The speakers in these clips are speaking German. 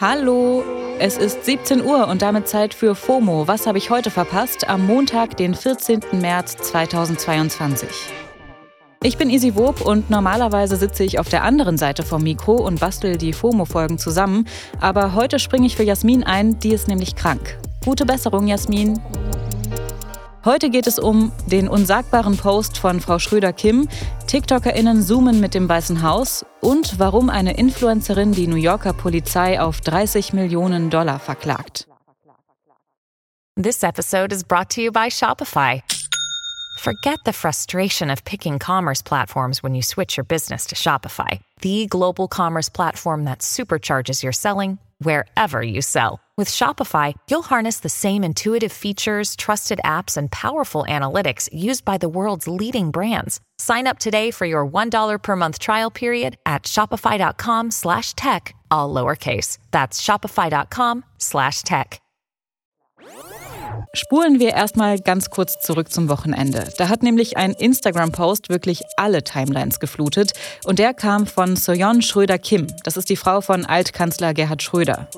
Hallo, es ist 17 Uhr und damit Zeit für FOMO. Was habe ich heute verpasst? Am Montag, den 14. März 2022. Ich bin Isi Wob und normalerweise sitze ich auf der anderen Seite vom Mikro und bastel die FOMO-Folgen zusammen. Aber heute springe ich für Jasmin ein, die ist nämlich krank. Gute Besserung, Jasmin. Heute geht es um den unsagbaren Post von Frau Schröder-Kim, TikTokerInnen zoomen mit dem Weißen Haus und warum eine Influencerin die New Yorker Polizei auf 30 Millionen Dollar verklagt. This episode is brought to you by Shopify. Forget the frustration of picking commerce platforms when you switch your business to Shopify, the global commerce platform that supercharges your selling wherever you sell. With Shopify, you'll harness the same intuitive features, trusted apps, and powerful analytics used by the world's leading brands. Sign up today for your $1 per month trial period at shopify.com slash tech, all lowercase. That's shopify.com slash tech. Spulen wir erstmal ganz kurz zurück zum Wochenende. Da hat nämlich ein Instagram-Post wirklich alle Timelines geflutet und der kam von Soyeon Schröder-Kim. Das ist die Frau von Altkanzler Gerhard Schröder.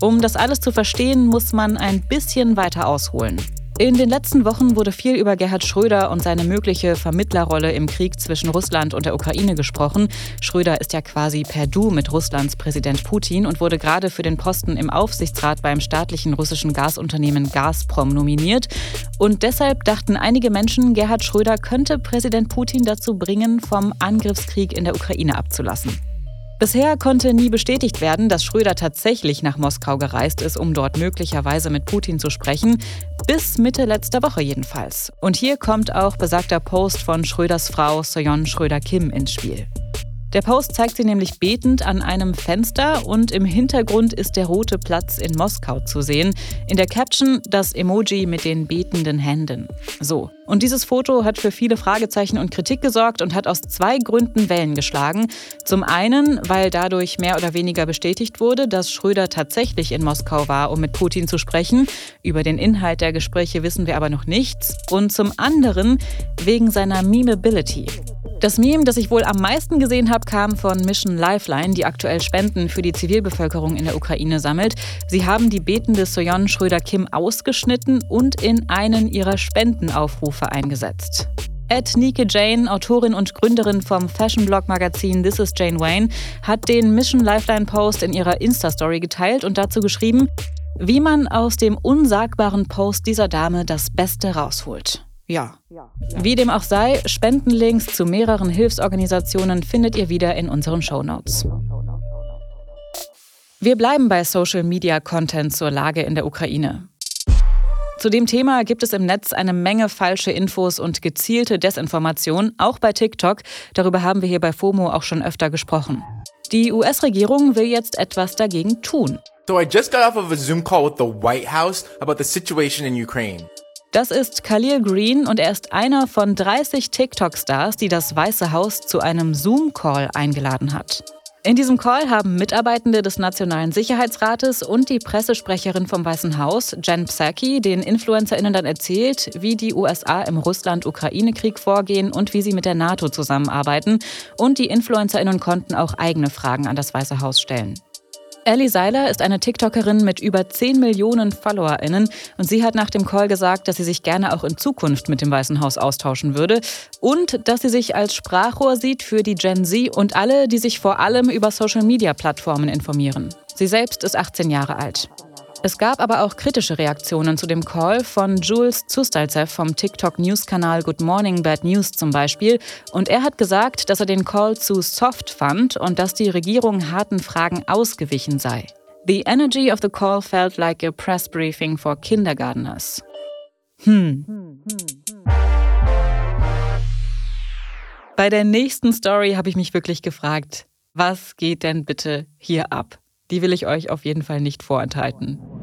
Um das alles zu verstehen, muss man ein bisschen weiter ausholen. In den letzten Wochen wurde viel über Gerhard Schröder und seine mögliche Vermittlerrolle im Krieg zwischen Russland und der Ukraine gesprochen. Schröder ist ja quasi per Du mit Russlands Präsident Putin und wurde gerade für den Posten im Aufsichtsrat beim staatlichen russischen Gasunternehmen Gazprom nominiert. Und deshalb dachten einige Menschen, Gerhard Schröder könnte Präsident Putin dazu bringen, vom Angriffskrieg in der Ukraine abzulassen. Bisher konnte nie bestätigt werden, dass Schröder tatsächlich nach Moskau gereist ist, um dort möglicherweise mit Putin zu sprechen. Bis Mitte letzter Woche jedenfalls. Und hier kommt auch besagter Post von Schröders Frau Soyon Schröder-Kim ins Spiel. Der Post zeigt sie nämlich betend an einem Fenster und im Hintergrund ist der Rote Platz in Moskau zu sehen. In der Caption das Emoji mit den betenden Händen. So. Und dieses Foto hat für viele Fragezeichen und Kritik gesorgt und hat aus zwei Gründen Wellen geschlagen. Zum einen, weil dadurch mehr oder weniger bestätigt wurde, dass Schröder tatsächlich in Moskau war, um mit Putin zu sprechen. Über den Inhalt der Gespräche wissen wir aber noch nichts. Und zum anderen wegen seiner Memeability. Das Meme, das ich wohl am meisten gesehen habe, kam von Mission Lifeline, die aktuell Spenden für die Zivilbevölkerung in der Ukraine sammelt. Sie haben die betende Soyon Schröder-Kim ausgeschnitten und in einen ihrer Spendenaufrufe eingesetzt. Ed Nike Jane, Autorin und Gründerin vom Fashion-Blog-Magazin This is Jane Wayne, hat den Mission Lifeline-Post in ihrer Insta-Story geteilt und dazu geschrieben, wie man aus dem unsagbaren Post dieser Dame das Beste rausholt. Ja. Wie dem auch sei, Spendenlinks zu mehreren Hilfsorganisationen findet ihr wieder in unseren Shownotes. Wir bleiben bei Social Media Content zur Lage in der Ukraine. Zu dem Thema gibt es im Netz eine Menge falsche Infos und gezielte Desinformation, auch bei TikTok. Darüber haben wir hier bei FOMO auch schon öfter gesprochen. Die US-Regierung will jetzt etwas dagegen tun. So I just got off of a Zoom call with the White House about the situation in Ukraine. Das ist Khalil Green und er ist einer von 30 TikTok-Stars, die das Weiße Haus zu einem Zoom-Call eingeladen hat. In diesem Call haben Mitarbeitende des Nationalen Sicherheitsrates und die Pressesprecherin vom Weißen Haus, Jen Psaki, den InfluencerInnen dann erzählt, wie die USA im Russland-Ukraine-Krieg vorgehen und wie sie mit der NATO zusammenarbeiten. Und die InfluencerInnen konnten auch eigene Fragen an das Weiße Haus stellen. Ellie Seiler ist eine TikTokerin mit über 10 Millionen FollowerInnen und sie hat nach dem Call gesagt, dass sie sich gerne auch in Zukunft mit dem Weißen Haus austauschen würde und dass sie sich als Sprachrohr sieht für die Gen Z und alle, die sich vor allem über Social-Media-Plattformen informieren. Sie selbst ist 18 Jahre alt. Es gab aber auch kritische Reaktionen zu dem Call von Jules Zustalzev vom TikTok-News-Kanal Good Morning Bad News zum Beispiel. Und er hat gesagt, dass er den Call zu soft fand und dass die Regierung harten Fragen ausgewichen sei. The energy of the call felt like a press briefing for kindergarteners. Hm. Bei der nächsten Story habe ich mich wirklich gefragt, was geht denn bitte hier ab? Die will ich euch auf jeden Fall nicht vorenthalten.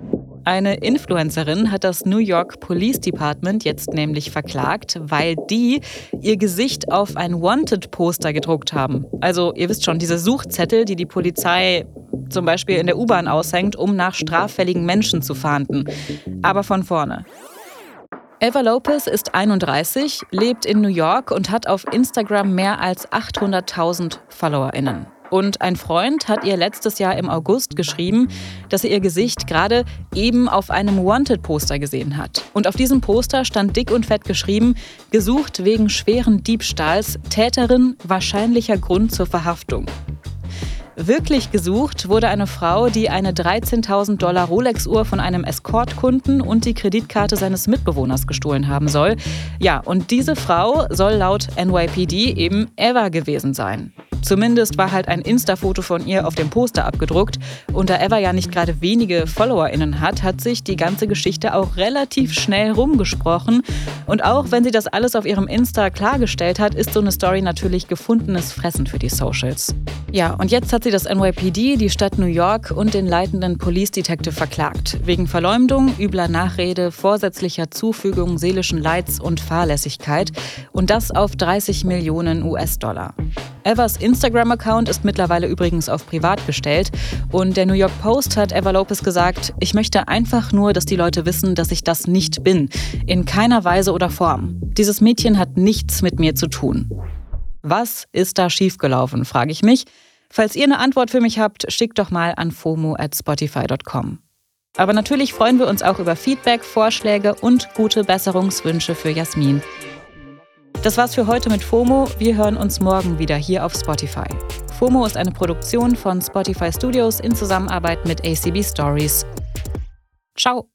Eine Influencerin hat das New York Police Department jetzt nämlich verklagt, weil die ihr Gesicht auf ein Wanted-Poster gedruckt haben. Also ihr wisst schon, diese Suchzettel, die die Polizei zum Beispiel in der U-Bahn aushängt, um nach straffälligen Menschen zu fahnden. Aber von vorne. Eva Lopez ist 31, lebt in New York und hat auf Instagram mehr als 800.000 FollowerInnen. Und ein Freund hat ihr letztes Jahr im August geschrieben, dass er ihr Gesicht gerade eben auf einem Wanted-Poster gesehen hat. Und auf diesem Poster stand dick und fett geschrieben, gesucht wegen schweren Diebstahls, Täterin wahrscheinlicher Grund zur Verhaftung. Wirklich gesucht wurde eine Frau, die eine 13.000 Dollar Rolex-Uhr von einem Escort-Kunden und die Kreditkarte seines Mitbewohners gestohlen haben soll. Ja, und diese Frau soll laut NYPD eben Eva gewesen sein. Zumindest war halt ein Insta-Foto von ihr auf dem Poster abgedruckt. Und da Eva ja nicht gerade wenige FollowerInnen hat, hat sich die ganze Geschichte auch relativ schnell rumgesprochen. Und auch wenn sie das alles auf ihrem Insta klargestellt hat, ist so eine Story natürlich gefundenes Fressen für die Socials. Ja, und jetzt hat sie das NYPD, die Stadt New York und den leitenden Police Detective verklagt. Wegen Verleumdung, übler Nachrede, vorsätzlicher Zufügung seelischen Leids und Fahrlässigkeit. Und das auf 30 Millionen US-Dollar. Evers Instagram-Account ist mittlerweile übrigens auf privat gestellt und der New York Post hat Eva Lopez gesagt, ich möchte einfach nur, dass die Leute wissen, dass ich das nicht bin. In keiner Weise oder Form. Dieses Mädchen hat nichts mit mir zu tun. Was ist da schiefgelaufen, frage ich mich. Falls ihr eine Antwort für mich habt, schickt doch mal an fomo at spotify.com. Aber natürlich freuen wir uns auch über Feedback, Vorschläge und gute Besserungswünsche für Jasmin. Das war's für heute mit FOMO. Wir hören uns morgen wieder hier auf Spotify. FOMO ist eine Produktion von Spotify Studios in Zusammenarbeit mit ACB Stories. Ciao!